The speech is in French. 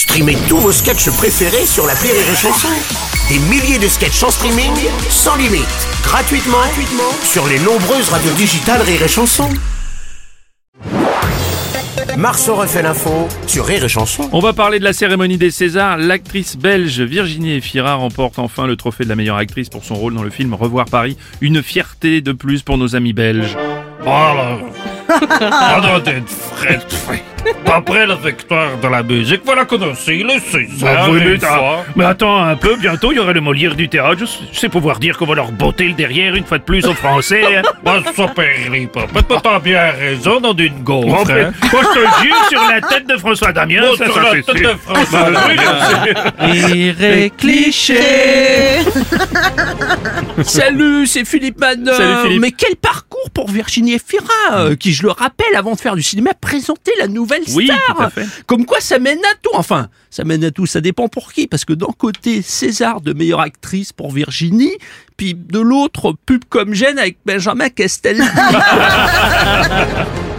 Streamez tous vos sketchs préférés sur la Rire et Chanson. Des milliers de sketchs en streaming, sans limite, gratuitement, gratuitement sur les nombreuses radios digitales Rire et Chanson. Marceau refait l'info sur Rire et Chanson. On va parler de la cérémonie des Césars. L'actrice belge Virginie Efira remporte enfin le trophée de la meilleure actrice pour son rôle dans le film Revoir Paris. Une fierté de plus pour nos amis belges. Frais, frais. Après la victoire de la musique, voilà qu'on a aussi le César. Bah oui, mais, une fois. mais attends un peu, bientôt il y aurait le Molière du théâtre. Je sais pouvoir dire qu'on va leur botter le derrière une fois de plus aux Français. hein. Bah, ça périt pas. Peut-être t'as bien raison dans une Bon, gaufre, mais- hein. moi je te jure sur la tête de François Damien, Bon, ça, sur ça, la tête sûr. de François Bah, Damien. sûr. cliché Salut, c'est Philippe Manor. Salut, Philippe. Mais quel parcours pour Virginie Efira, euh, qui, je le rappelle, avant de faire du cinéma, présentait la nouvelle star. Oui, tout à fait. Comme quoi, ça mène à tout. Enfin, ça mène à tout, ça dépend pour qui. Parce que d'un côté, César de meilleure actrice pour Virginie, puis de l'autre, pub comme gêne avec Benjamin Castaldi.